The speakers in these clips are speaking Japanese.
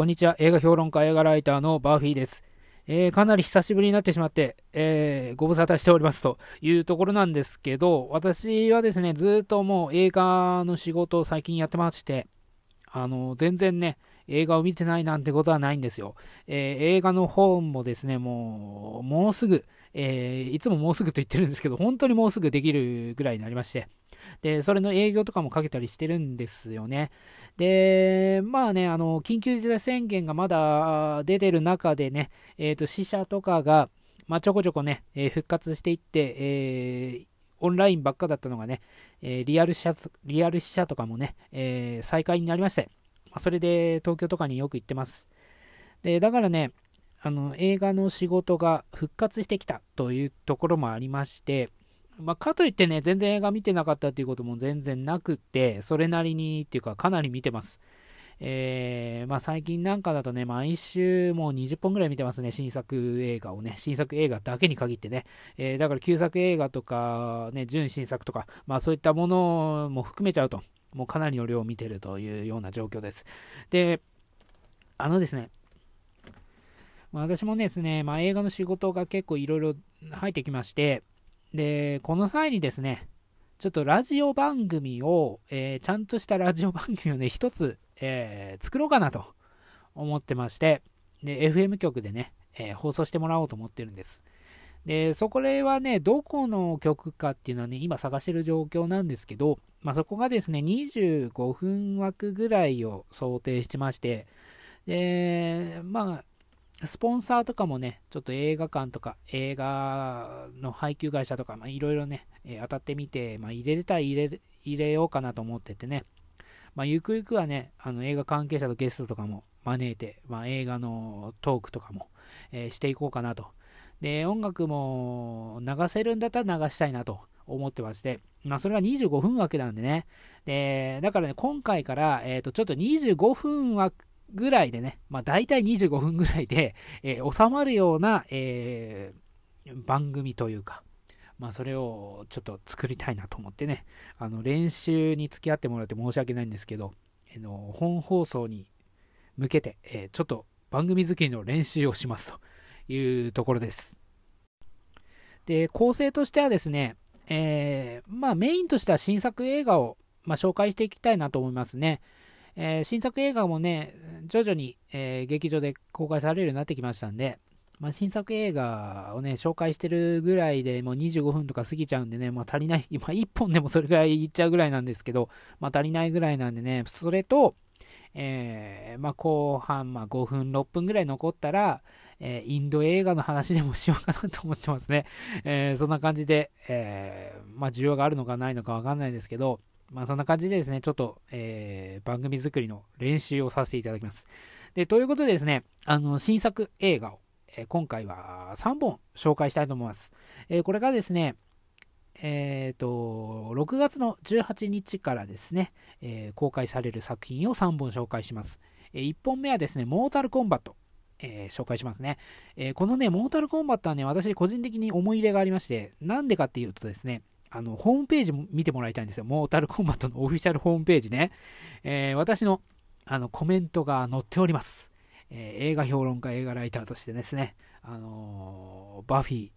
こんにちは。映画評論家、映画ライターのバーフィーです。えー、かなり久しぶりになってしまって、えー、ご無沙汰しておりますというところなんですけど、私はですね、ずっともう映画の仕事を最近やってまして、あの、全然ね、映画を見てないなんてことはないんですよ。えー、映画の本もですね、もう、もうすぐ、え、いつももうすぐと言ってるんですけど、本当にもうすぐできるぐらいになりまして、で、それの営業とかもかけたりしてるんですよね。で、まあね、あの、緊急事態宣言がまだ出てる中でね、えっ、ー、と、死者とかが、まあ、ちょこちょこね、えー、復活していって、えー、オンラインばっかだったのがね、えリアル死者、リアル死者とかもね、え再開になりまして、まあ、それで東京とかによく行ってます。で、だからね、あの、映画の仕事が復活してきたというところもありまして、まあ、かといってね、全然映画見てなかったっていうことも全然なくって、それなりにっていうか、かなり見てます。えー、まあ、最近なんかだとね、毎週もう20本ぐらい見てますね、新作映画をね、新作映画だけに限ってね、えー、だから旧作映画とか、ね、純新作とか、まあそういったものも含めちゃうと、もうかなりの量を見てるというような状況です。で、あのですね、ま、私もですね、まあ、映画の仕事が結構いろいろ入ってきまして、で、この際にですね、ちょっとラジオ番組を、えー、ちゃんとしたラジオ番組をね、一つ、えー、作ろうかなと思ってまして、で、FM 局でね、えー、放送してもらおうと思ってるんです。で、そこはね、どこの曲かっていうのはね、今探してる状況なんですけど、まあ、そこがですね、25分枠ぐらいを想定してまして、で、まあ、スポンサーとかもね、ちょっと映画館とか映画の配給会社とか、いろいろね、えー、当たってみて、まあ、入れれたら入れ入れようかなと思っててね、まあ、ゆくゆくはね、あの映画関係者とゲストとかも招いて、まあ、映画のトークとかも、えー、していこうかなと。で、音楽も流せるんだったら流したいなと思ってまして、まあ、それが25分枠なんでね。で、だからね、今回から、えっ、ー、と、ちょっと25分枠ぐらいでね、まあ、大体25分ぐらいで、えー、収まるような、えー、番組というか、まあ、それをちょっと作りたいなと思ってね、あの練習に付き合ってもらって申し訳ないんですけど、えー、の本放送に向けて、えちょっと番組作りの練習をしますというところです。で、構成としてはですね、えまあ、メインとしては新作映画を、まあ、紹介していきたいなと思いますね。えー、新作映画もね、徐々に、えー、劇場で公開されるようになってきましたんで、まあ、新作映画をね、紹介してるぐらいでもう25分とか過ぎちゃうんでね、まあ、足りない、今1本でもそれぐらいいっちゃうぐらいなんですけど、まあ、足りないぐらいなんでね、それと、えー、まあ、後半、まあ、5分、6分ぐらい残ったら、えー、インド映画の話でもしようかなと思ってますね。えー、そんな感じで、えまあ、需要があるのかないのかわかんないですけど、まあ、そんな感じでですね、ちょっと、えー、番組作りの練習をさせていただきます。で、ということでですね、あの、新作映画を、えー、今回は3本紹介したいと思います。えー、これがですね、えっ、と、6月の18日からですね、え公開される作品を3本紹介します。え1本目はですね、モータルコンバット。え紹介しますね、えこのね、モータルコンバットはね、私個人的に思い入れがありまして、なんでかっていうとですね、あの、ホームページも見てもらいたいんですよ。モータルコンバットのオフィシャルホームページね。えー、私のあのコメントが載っております。えー、映画評論家、映画ライターとしてですね、あのー、バフィ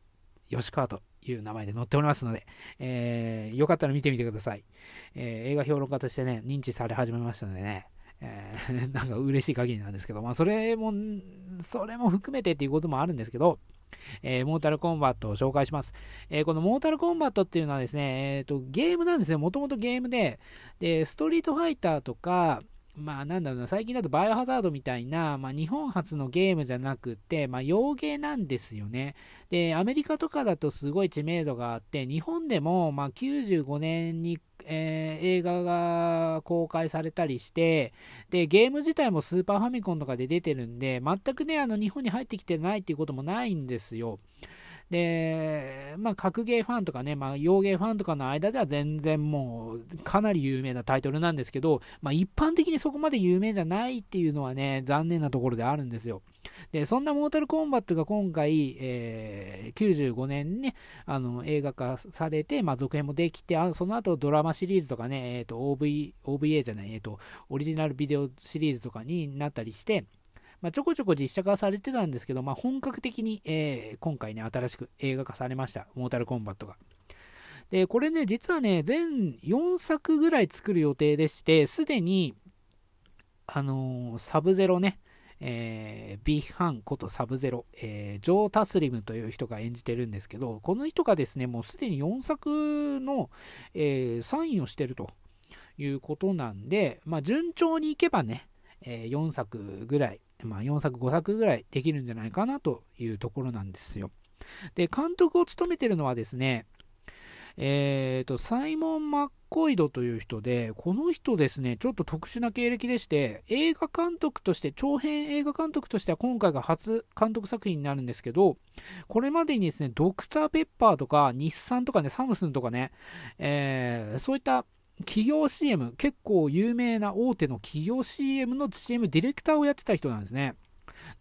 ー、吉川という名前で載っておりますので、えー、よかったら見てみてください。え映画評論家としてね、認知され始めましたのでね、え なんか嬉しい限りなんですけど、まあ、それも、それも含めてっていうこともあるんですけど、えー、モータルコンバットを紹介します。えー、このモータルコンバットっていうのはですね、えーと、ゲームなんですね。もともとゲームで、で、ストリートファイターとか、まあなんだろうな、最近だとバイオハザードみたいな、まあ、日本初のゲームじゃなくて、まあ洋芸なんですよね。で、アメリカとかだとすごい知名度があって、日本でもまあ95年に、えー、映画が公開されたりして、で、ゲーム自体もスーパーファミコンとかで出てるんで、全くね、あの日本に入ってきてないっていうこともないんですよ。で、まあ、格ゲーファンとかね、まあ、洋芸ファンとかの間では全然もう、かなり有名なタイトルなんですけど、まあ、一般的にそこまで有名じゃないっていうのはね、残念なところであるんですよ。で、そんなモータルコンバットが今回、えー、95年にね、あの、映画化されて、まあ、続編もできて、あその後ドラマシリーズとかね、えっ、ー、と、OV、OVA じゃない、えっ、ー、と、オリジナルビデオシリーズとかになったりして、まあ、ちょこちょこ実写化されてたんですけど、まあ、本格的に、えー、今回ね、新しく映画化されました、モータルコンバットが。で、これね、実はね、全4作ぐらい作る予定でして、すでに、あのー、サブゼロね、えー、ビーハンことサブゼロ、えー、ジョー・タスリムという人が演じてるんですけど、この人がですね、もうすでに4作の、えー、サインをしてるということなんで、まあ、順調にいけばね、えー、4作ぐらい、まあ、4作、5作ぐらいできるんじゃないかなというところなんですよ。で、監督を務めてるのはですね、えーと、サイモン・マッコイドという人で、この人ですね、ちょっと特殊な経歴でして、映画監督として、長編映画監督としては今回が初監督作品になるんですけど、これまでにですね、ドクター・ペッパーとか、日産とかね、サムスンとかね、えー、そういった企業 CM、結構有名な大手の企業 CM の CM ディレクターをやってた人なんですね。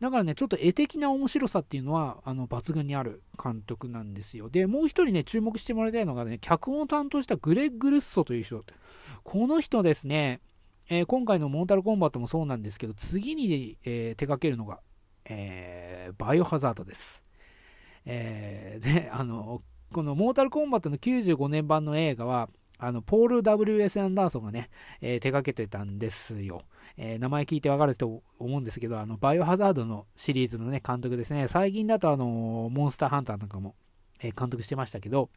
だからね、ちょっと絵的な面白さっていうのは、あの、抜群にある監督なんですよ。で、もう一人ね、注目してもらいたいのがね、脚本を担当したグレッグ・ルッソという人。この人ですね、えー、今回のモータルコンバットもそうなんですけど、次に、えー、手掛けるのが、えー、バイオハザードです。えー、で、あの、このモータルコンバットの95年版の映画は、あの、ポール W.S. アンダーソンがね、えー、手掛けてたんですよ。えー、名前聞いてわかると思うんですけど、あの、バイオハザードのシリーズのね、監督ですね。最近だとあの、モンスターハンターなんかも、えー、監督してましたけど、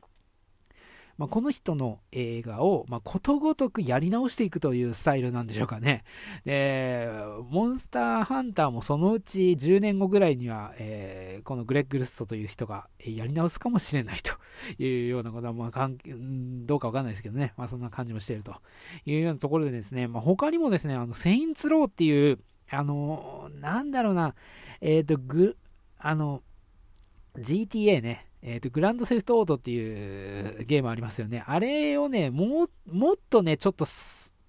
まあ、この人の映画を、まあ、ことごとくやり直していくというスタイルなんでしょうかね。で、モンスターハンターもそのうち10年後ぐらいには、えー、このグレッグ・ルッソという人がやり直すかもしれないというようなことは、まあ、かんどうかわかんないですけどね。まあ、そんな感じもしているというようなところでですね、まあ、他にもですね、あの、セインツローっていう、あの、なんだろうな、えっ、ー、と、ぐ、あの、GTA ね、えっ、ー、と、グランドセフトオートっていうゲームありますよね。あれをね、も、もっとね、ちょっと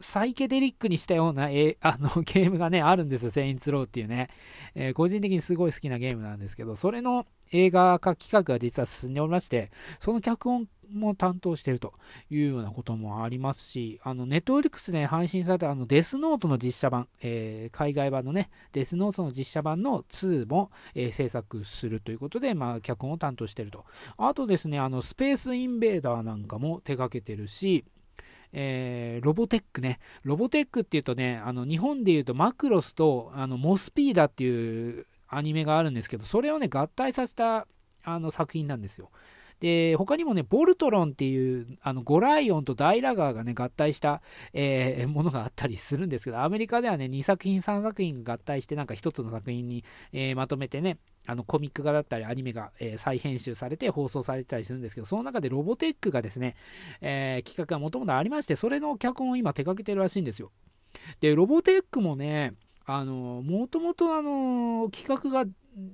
サイケデリックにしたような、えあの ゲームがね、あるんですよ、セインツローっていうね、えー、個人的にすごい好きなゲームなんですけど、それの映画化企画が実は進んでおりまして、その脚本も担当しているというようなこともありますし、あの、ネットフリックスで配信されたあのデスノートの実写版、えー、海外版のね、デスノートの実写版の2も、えー、制作するということで、まあ、脚本を担当していると。あとですね、あの、スペースインベーダーなんかも手掛けてるし、えー、ロボテックね。ロボテックっていうとね、あの日本でいうとマクロスとあのモスピーダっていうアニメがあるんですけど、それをね、合体させたあの作品なんですよ。で、他にもね、ボルトロンっていう、あの、ゴライオンとダイラガーがね、合体した、えー、ものがあったりするんですけど、アメリカではね、2作品、3作品が合体して、なんか1つの作品に、えー、まとめてね、あのコミック画だったりアニメが、え、再編集されて放送されてたりするんですけど、その中でロボテックがですね、えー、企画がもともとありまして、それの脚本を今手掛けてるらしいんですよ。で、ロボテックもね、あの、もともとあの、企画が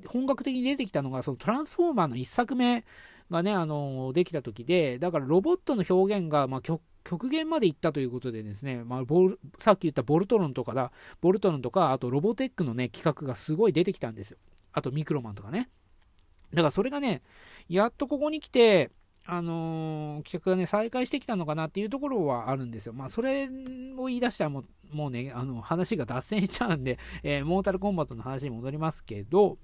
本格的に出てきたのが、そのトランスフォーマーの1作目がね、あの、できた時で、だからロボットの表現が、まあ、極限までいったということでですね、まあ、ボルさっき言ったボルトロンとかだ、ボルトロンとか、あとロボテックのね、企画がすごい出てきたんですよ。あとミクロマンとかね。だからそれがね、やっとここに来て、あのー、企画がね、再開してきたのかなっていうところはあるんですよ。まあ、それを言い出したらもう、もうね、あの、話が脱線しちゃうんで、えー、モータルコンバットの話に戻りますけど、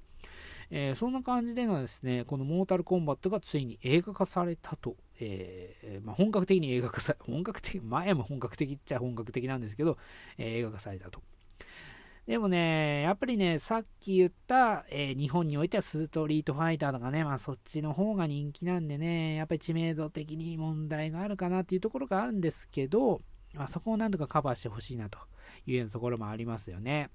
えー、そんな感じでのですね、このモータルコンバットがついに映画化されたと、えー、まあ、本格的に映画化され、本格的、前も本格的っちゃ本格的なんですけど、え、映画化されたと。でもね、やっぱりね、さっき言った、えー、日本においてはストリートファイターとかね、まあそっちの方が人気なんでね、やっぱり知名度的に問題があるかなっていうところがあるんですけど、まあ、そこをなんとかカバーしてほしいなというようなところもありますよね。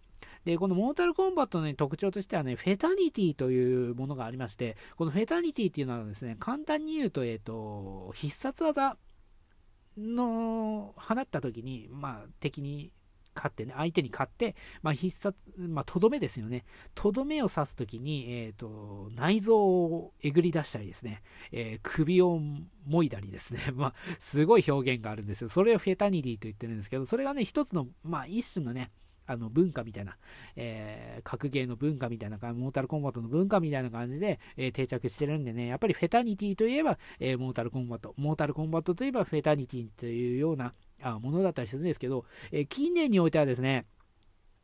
で、このモータルコンバットの、ね、特徴としてはね、 fatality というものがありまして、この fatality っていうのはですね、簡単に言うと、えっ、ー、と、必殺技の放った時に、まあ、敵に勝ってね、相手に勝って、まあ、必殺、まあ、とどめですよね。とどめを刺すときに、えっ、ー、と、内臓をえぐり出したりですね、えー、首をもいだりですね、まあ、すごい表現があるんですよ。それを fatality と言ってるんですけど、それがね、一つの、まあ、一種のね、あの文化みたいな、えー、格ゲーの文化みたいなモータルコンバットの文化みたいな感じで、えー、定着してるんでね、やっぱり fatality といえば、えー、モータルコンバット、モータルコンバットといえば fatality というようなあものだったりするんですけど、え近年においてはですね、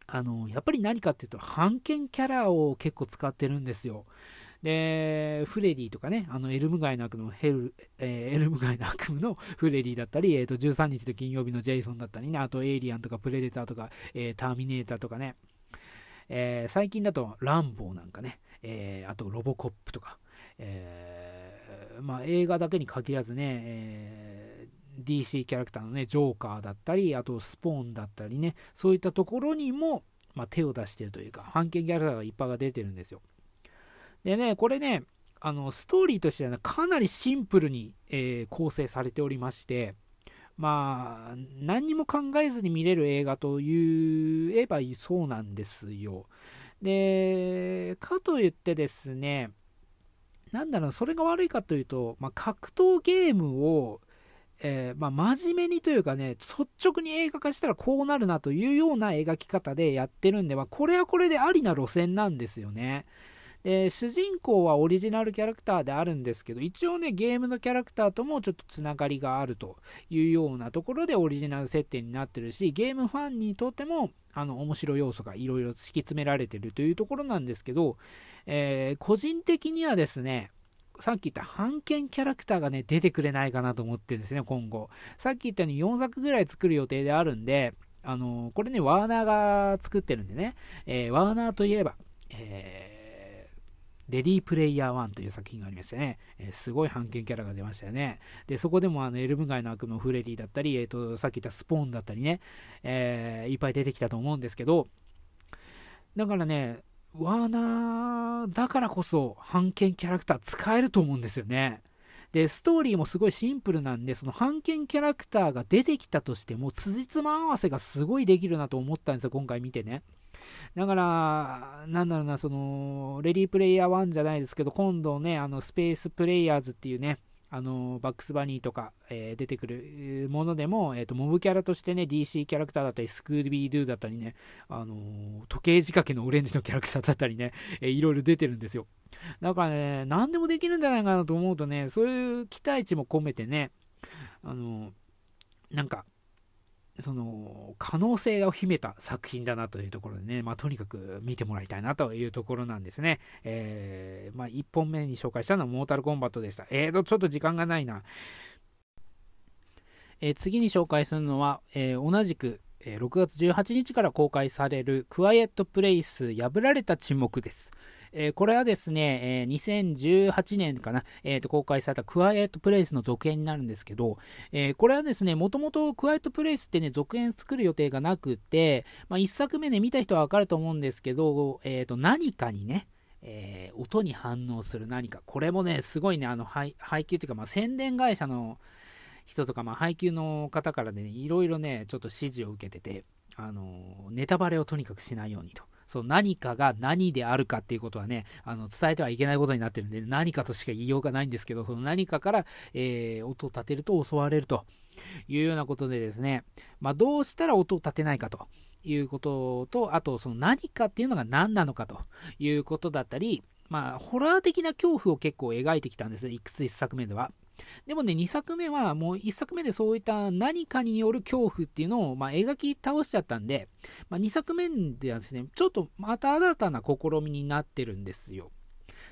あの、やっぱり何かっていうと、版権キャラを結構使ってるんですよ。で、フレディとかね、あのエルム街の悪夢のヘル、えー、エルム街の悪夢の フレディだったり、えー、と13日と金曜日のジェイソンだったりね、あとエイリアンとかプレデターとか、えー、ターミネーターとかね、え、最近だとランボーなんかね、え、あとロボコップとか、え、まあ、映画だけに限らずね、え、DC キャラクターのね、ジョーカーだったり、あとスポーンだったりね、そういったところにも、まあ、手を出してるというか、版権キャラクターがいっぱいが出てるんですよ。でね、これね、あのストーリーとしては、ね、かなりシンプルに、えー、構成されておりまして、まあ、何にも考えずに見れる映画と言えばそうなんですよ。で、かといってですね、なんだろう、それが悪いかというと、まあ、格闘ゲームを、えー、まあ、真面目にというかね、率直に映画化したらこうなるなというような描き方でやってるんで、まあ、これはこれでありな路線なんですよね。で主人公はオリジナルキャラクターであるんですけど一応ねゲームのキャラクターともちょっとつながりがあるというようなところでオリジナル設定になってるしゲームファンにとってもあの面白い要素がいろいろ敷き詰められてるというところなんですけど、えー、個人的にはですねさっき言った版権キャラクターがね、出てくれないかなと思ってですね、今後。さっき言ったように4作ぐらい作る予定であるんで、あのー、これね、ワーナーが作ってるんでね、えー、ワーナーといえば、えーレディープレイヤー1という作品がありましてね、えー、すごい版権キャラが出ましたよね。で、そこでもあのエルム街の悪のフレディだったり、えーと、さっき言ったスポーンだったりね、えー、いっぱい出てきたと思うんですけど、だからね、ワーナーだからこそ版権キャラクター使えると思うんですよね。で、ストーリーもすごいシンプルなんで、その版権キャラクターが出てきたとしても、辻褄合わせがすごいできるなと思ったんですよ、今回見てね。だから、なんだろうな、その、レディープレイヤー1じゃないですけど、今度ね、あの、スペースプレイヤーズっていうね、あのバックスバニーとか、えー、出てくるものでも、えーと、モブキャラとしてね、DC キャラクターだったり、スクービードゥだったりね、あのー、時計仕掛けのオレンジのキャラクターだったりね、えー、いろいろ出てるんですよ。だからね、何でもできるんじゃないかなと思うとね、そういう期待値も込めてね、あのー、なんか、その可能性を秘めた作品だなというところでね、まあ、とにかく見てもらいたいなというところなんですね。えー、まあ、1本目に紹介したのはモータルコンバットでした。えーと、ちょっと時間がないな。えー、次に紹介するのは、えー、同じく、え、6月18日から公開されるクワイエットプレイス破られた沈黙です。えー、これはですね、えー、2018年かな、えーと、公開されたクワイエットプレイスの続編になるんですけど、えー、これはですね、もともとクワイエットプレイスってね、続編作る予定がなくて、まあ、1作目で見た人はわかると思うんですけど、えーと、何かにね、えー、音に反応する何か。これもね、すごいね、あの配配給というか、まあ、宣伝会社の人とか、まあ、配給の方からね、いろいろね、ちょっと指示を受けてて、あのネタバレをとにかくしないようにと。そう何かが何であるかっていうことはね、あの伝えてはいけないことになってるんで、何かとしか言いようがないんですけど、その何かから、えー、音を立てると襲われるというようなことでですね、まあ、どうしたら音を立てないかということと、あとその何かっていうのが何なのかということだったり、まあ、ホラー的な恐怖を結構描いてきたんですね、いくつ1作目では。でもね、2作目はもう1作目でそういった何かによる恐怖っていうのを、まあ、描き倒しちゃったんで、まあ、2作目ではですね、ちょっとまた新たな試みになってるんですよ。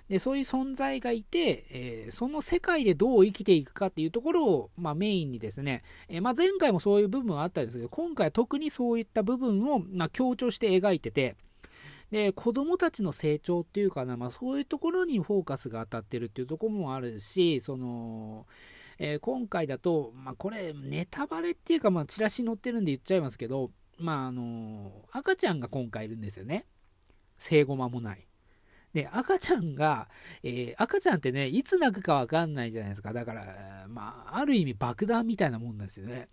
でそういう存在がいて、えー、その世界でどう生きていくかっていうところを、まあ、メインにですね、えー、まあ、前回もそういう部分はあったんですけど、今回は特にそういった部分を、ま強調して描いてて、で子供たちの成長っていうかな、まあ、そういうところにフォーカスが当たってるっていうところもあるしその、えー、今回だと、まあ、これネタバレっていうか、まあ、チラシ載ってるんで言っちゃいますけど、まああの赤ちゃんが今回いるんですよね。生後間もない。で赤ちゃんが、えー、赤ちゃんってねいつ泣くか分かんないじゃないですか。だからまあある意味爆弾みたいなもんなんですよね。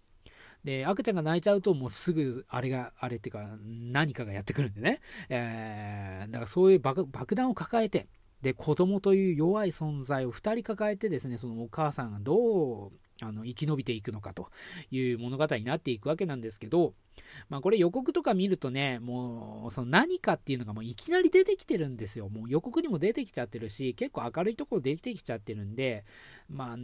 で、赤ちゃんが泣いちゃうと、もうすぐ、あれが、あれっていうか、何かがやってくるんでね。えー、だからそういう爆弾を抱えて、で、子供という弱い存在を2人抱えてですね、そのお母さんがどうあの生き延びていくのかという物語になっていくわけなんですけど、まあ、これ予告とか見るとね、もうその何かっていうのがもういきなり出てきてるんですよ。もう予告にも出てきちゃってるし、結構明るいところ出てきちゃってるんで、まあ、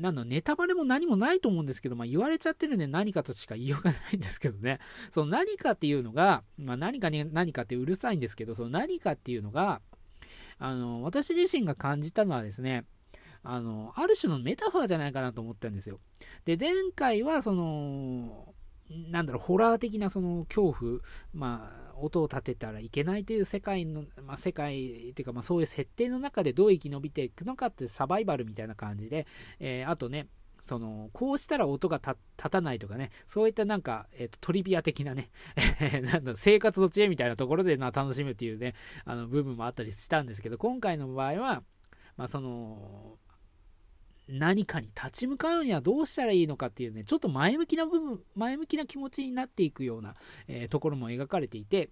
なのネタバレも何もないと思うんですけど、まあ、言われちゃってるんで何かとしか言いようがないんですけどね。その何かっていうのが、まあ、何かに何かってうるさいんですけど、その何かっていうのが、あの私自身が感じたのはですね、あの、ある種のメタファーじゃないかなと思ったんですよ。で、前回は、その、なんだろう、ホラー的なその恐怖、まあ、音を立てたらいけないという世界の、まあ、世界っていうか、まあ、そういう設定の中でどう生き延びていくのかってサバイバルみたいな感じで、えー、あとね、そのこうしたら音が立たないとかね、そういったなんか、えーと、トリビア的なね、なんだ生活の知恵みたいなところで、まあ、楽しむっていうね、あの部分もあったりしたんですけど、今回の場合は、まあ、その何かに立ち向かうにはどうしたらいいのかっていうね、ちょっと前向きな部分、前向きな気持ちになっていくような、えー、ところも描かれていて、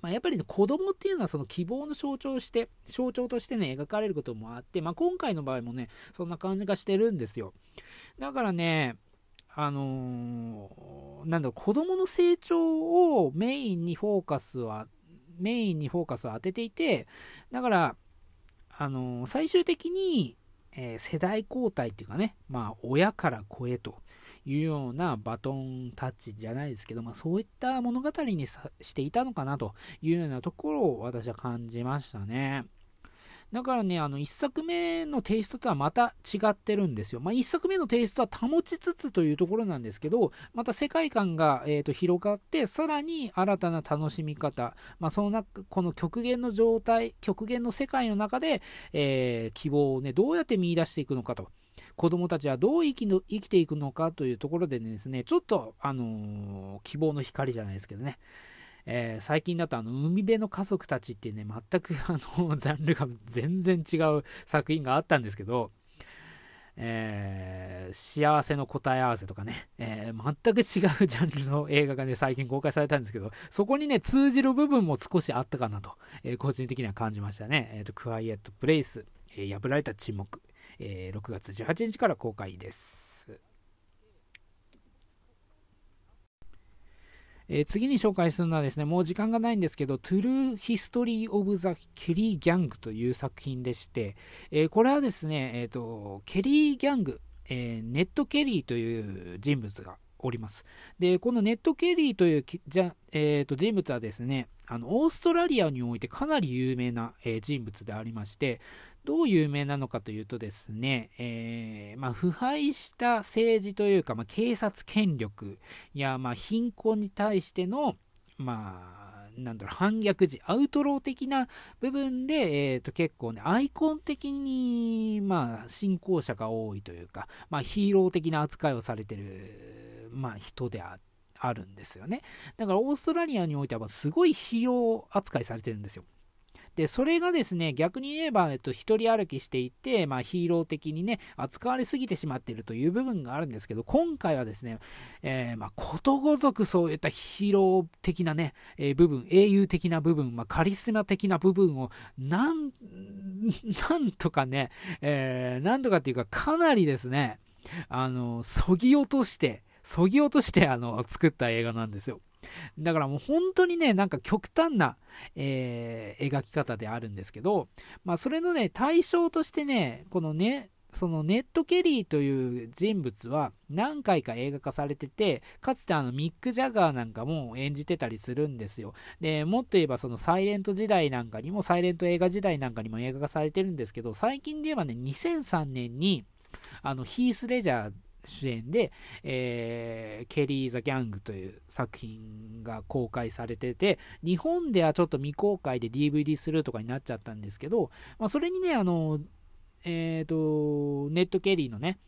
まあ、やっぱり、ね、子供っていうのはその希望の象徴して、象徴としてね、描かれることもあって、まあ、今回の場合もね、そんな感じがしてるんですよ。だからね、あのー、なんだろう、子供の成長をメインにフォーカスは、メインにフォーカスを当てていて、だから、あのー、最終的に、えー、世代交代っていうかね、まあ、親から子へというようなバトンタッチじゃないですけど、まあ、そういった物語にしていたのかなというようなところを私は感じましたね。だからね、あの、1作目のテイストとはまた違ってるんですよ。まあ、1作目のテイストは保ちつつというところなんですけど、また世界観が、えーと、広がって、さらに新たな楽しみ方、まあ、その中、この極限の状態、極限の世界の中で、えー、希望をね、どうやって見出していくのかと。子供たちはどう生きの生きていくのかというところでですね、ちょっと、あのー、希望の光じゃないですけどね、えー、最近だとあの海辺の家族たちっていうね、全く あのジャンルが全然違う作品があったんですけど、えー、幸せの答え合わせとかね、えー、全く違うジャンルの映画がね、最近公開されたんですけど、そこにね、通じる部分も少しあったかなと、えー、個人的には感じましたね。えっ、と、クワイエットプレイス、え破られた沈黙、え6月18日から公開です。えー、次に紹介するのはですね、もう時間がないんですけど、True History of the Kelly Gang という作品でして、えー、これはですね、えーと、ケリー・ギャング、え、ネット・ケリーという人物がおります。で、このネット・ケリーというじゃ、えーと、人物はですね、あのオーストラリアにおいてかなり有名な、えー、人物でありまして、どう有名なのかというとですね、えー、まあ、腐敗した政治というか、まあ、警察権力や、まあ、貧困に対しての、まあ、なんだろう、反逆時、アウトロー的な部分で、えー、と結構ね、アイコン的に、まあ、信仰者が多いというか、まあ、ヒーロー的な扱いをされてる、まあ、人でああるんですよね。だから、オーストラリアにおいては、すごいヒーロー扱いされてるんですよ。で、それがですね、逆に言えば、えっと、一人歩きしていて、まあ、ヒーロー的にね、扱われすぎてしまっているという部分があるんですけど、今回はですね、えー、まあ、ことごとくそういったヒーロー的なね、えー、部分、英雄的な部分、まあ、カリスマ的な部分を、なん、なんとかね、えー、なんとかっていうか、かなりですね、あの、そぎ落として、そぎ落として、あの、作った映画なんですよ。だからもう本当にね、なんか極端な、えー、描き方であるんですけど、まあそれのね、対象としてね、このね、そのネット・ケリーという人物は何回か映画化されてて、かつてあのミック・ジャガーなんかも演じてたりするんですよ。で、もっと言えばそのサイレント時代なんかにも、サイレント映画時代なんかにも映画化されてるんですけど、最近で言えばね、2003年に、あの、ヒース・レジャー主演で、えー、ケリー・ザ・ギャングという作品が公開されてて、日本ではちょっと未公開で DVD するとかになっちゃったんですけど、まあ、それにね、あの、えっ、ー、と、ネット・ケリーのね、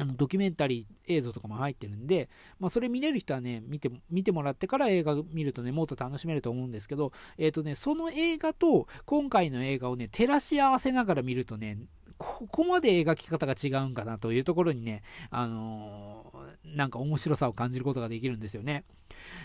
あのドキュメンタリー映像とかも入ってるんで、まあ、それ見れる人はね、見て見てもらってから映画見るとね、もっと楽しめると思うんですけど、えっ、ー、とね、その映画と今回の映画をね、照らし合わせながら見るとね、ここまで描き方が違うんかなというところにね、あのー、なんか面白さを感じることができるんですよね。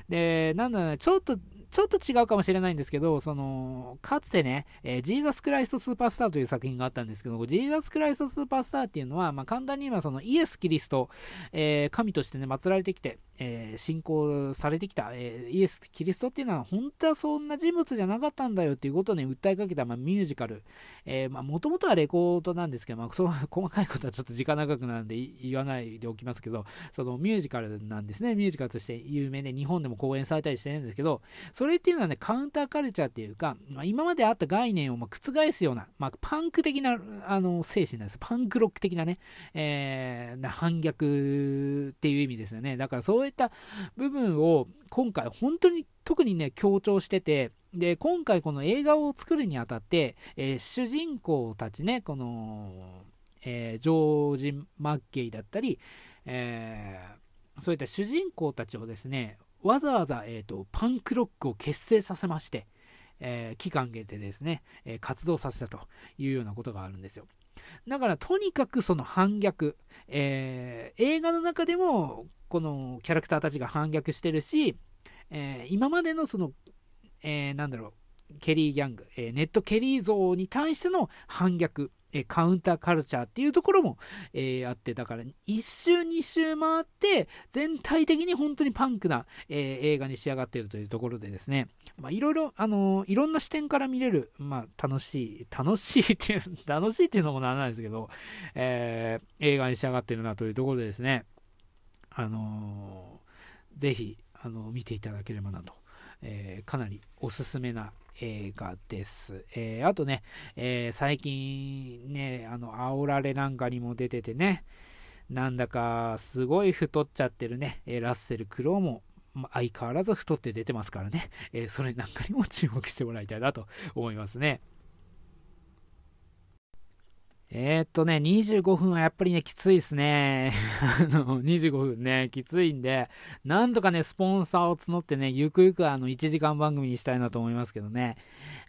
で、なんだろうな、ちょっとちょっと違うかもしれないんですけど、その、かつてね、えー、ジーザス・クライスト・スーパースターという作品があったんですけど、ジーザス・クライスト・スーパースターっていうのは、まあ、簡単に言えばそのイエス・キリスト、えー、神としてね、祀られてきて、えー、信仰されてきた、えイエス・キリストっていうのは、本当はそんな人物じゃなかったんだよっていうことをね、訴えかけた、まあ、ミュージカル、えもともとはレコードなんですけど、まあ、そう細かいことはちょっと時間長くなるんで言わないでおきますけど、そのミュージカルなんですね、ミュージカルとして有名で、日本でも公演されたりしてるんですけど、そそれっていうのはね、カウンターカルチャーっていうか、まあ、今まであった概念をま覆すような、まあ、パンク的なあの精神なんです。パンクロック的なね、えー、反逆っていう意味ですよね。だからそういった部分を今回本当に特にね、強調してて、で、今回この映画を作るにあたって、えー、主人公たちね、この、えー、ジョージ・マッケイだったり、えー、そういった主人公たちをですね、わざわざ、えーと、パンクロックを結成させまして、えー、期間限定ですね、えー、活動させたというようなことがあるんですよ。だからとにかくその反逆、えー、映画の中でもこのキャラクターたちが反逆してるし、え今までのその、えなんだろう、ケリーギャング、えネットケリー像に対しての反逆、えカウンターカルチャーっていうところも、えー、あって、だから1周2周回って、全体的に本当にパンクな、えー、映画に仕上がっているというところでですね、まあ、いろいろ、あのー、いろんな視点から見れる、まあ、楽しい、楽しいっていう、楽しいっていうのもなんないですけど、えー、映画に仕上がってるなというところでですね、あのー、ぜひ、あの見ていただければなと、え、かなりおすすめな映画です。えー、あとね、えー、最近ね、あの、煽られなんかにも出ててね、なんだかすごい太っちゃってるね、えラッセル・クロウも相変わらず太って出てますからね、えそれなんかにも注目してもらいたいなと思いますね。えー、っとね、25分はやっぱりね、きついですね。あの、25分ね、きついんで、なんとかね、スポンサーを募ってね、ゆくゆくあの、1時間番組にしたいなと思いますけどね。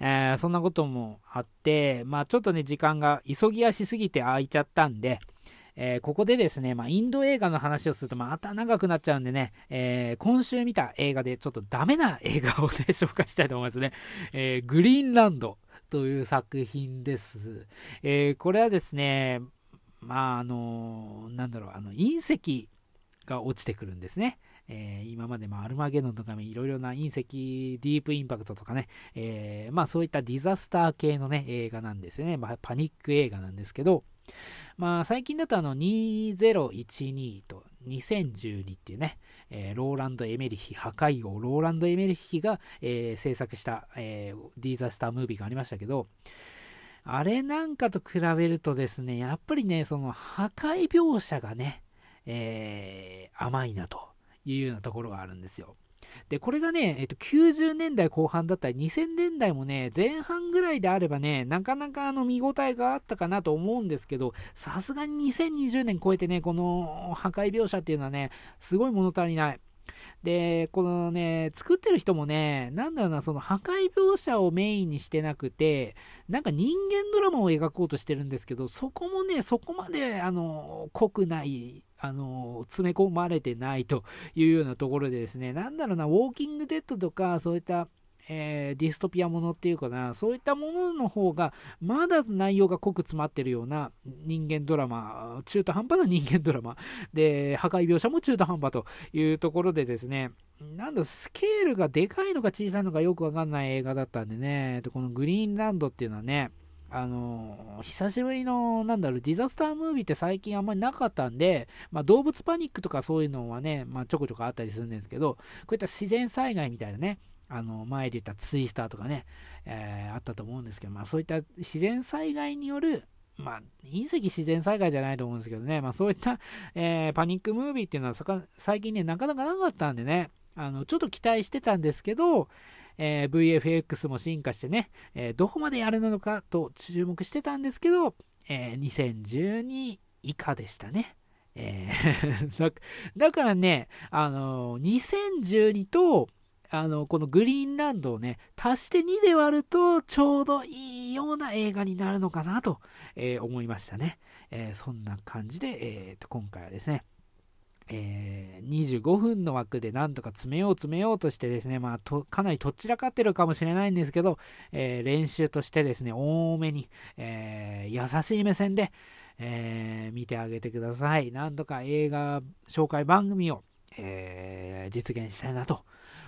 えー、そんなこともあって、まあちょっとね、時間が急ぎ足すぎて空いちゃったんで、えー、ここでですね、まあ、インド映画の話をするとまた長くなっちゃうんでね、えー、今週見た映画でちょっとダメな映画をね、紹介したいと思いますね。えー、グリーンランド。という作品です。えー、これはですね、まあ、あの、なんだろう、あの、隕石が落ちてくるんですね。えー、今まで、まアルマゲドンとかいろいろな隕石、ディープインパクトとかね、えー、まあ、そういったディザスター系のね、映画なんですよね。まあ、パニック映画なんですけど、まあ、最近だとあの、2012と2012っていうね、えー、ローランド・エメリヒ、破壊王ローランド・エメリヒが、えー、制作した、えー、ディーザスタームービーがありましたけど、あれなんかと比べるとですね、やっぱりね、その破壊描写がね、え、甘いなというようなところがあるんですよ。で、これがね、えっと、90年代後半だったり、2000年代もね、前半ぐらいであればね、なかなかあの見応えがあったかなと思うんですけど、さすがに2020年超えてね、この破壊描写っていうのはね、すごい物足りない。で、このね、作ってる人もね、なんだろうな、その破壊描写をメインにしてなくて、なんか人間ドラマを描こうとしてるんですけど、そこもね、そこまで、あの、濃くない、あの、詰め込まれてないというようなところでですね、なんだろうな、ウォーキングデッドとか、そういったえー、ディストピアものっていうかな、そういったものの方が、まだ内容が濃く詰まってるような人間ドラマ、中途半端な人間ドラマ、で、破壊描写も中途半端というところでですね、なんだ、スケールがでかいのか小さいのかよくわかんない映画だったんでね、このグリーンランドっていうのはね、あの久しぶりの、なんだろう、ディザスタームービーって最近あんまりなかったんで、まあ、動物パニックとかそういうのはね、まあ、ちょこちょこあったりするんですけど、こういった自然災害みたいなね、あの前で言ったツイスターとかね、えー、あったと思うんですけど、まあ、そういった自然災害による、まあ、隕石自然災害じゃないと思うんですけどね、まあ、そういった、えー、パニックムービーっていうのは最近ね、なかなかなかったんでね、あのちょっと期待してたんですけど、えー、VFX も進化してね、えー、どこまでやるのかと注目してたんですけど、えー、2012以下でしたね。えー だからね、あの2012とあの、このグリーンランドをね、足して2で割るとちょうどいいような映画になるのかなと、えー、思いましたね。えー、そんな感じで、えー、と今回はですね、えー、25分の枠でなんとか詰めよう詰めようとしてですね、まあ、とかなりとっちらかってるかもしれないんですけど、えー、練習としてですね、多めに、えー、優しい目線で、え見てあげてください。なんとか映画紹介番組を、え実現したいなと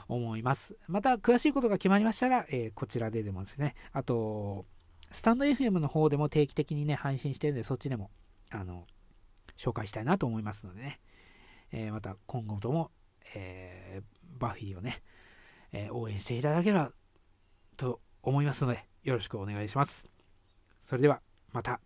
思います。また、詳しいことが決まりましたら、えこちらででもですね、あと、スタンド FM の方でも定期的にね、配信してるんで、そっちでも、あの、紹介したいなと思いますのでね、えー、また今後とも、えー、バフィーをね、えー、応援していただければと思いますので、よろしくお願いします。それでは、また。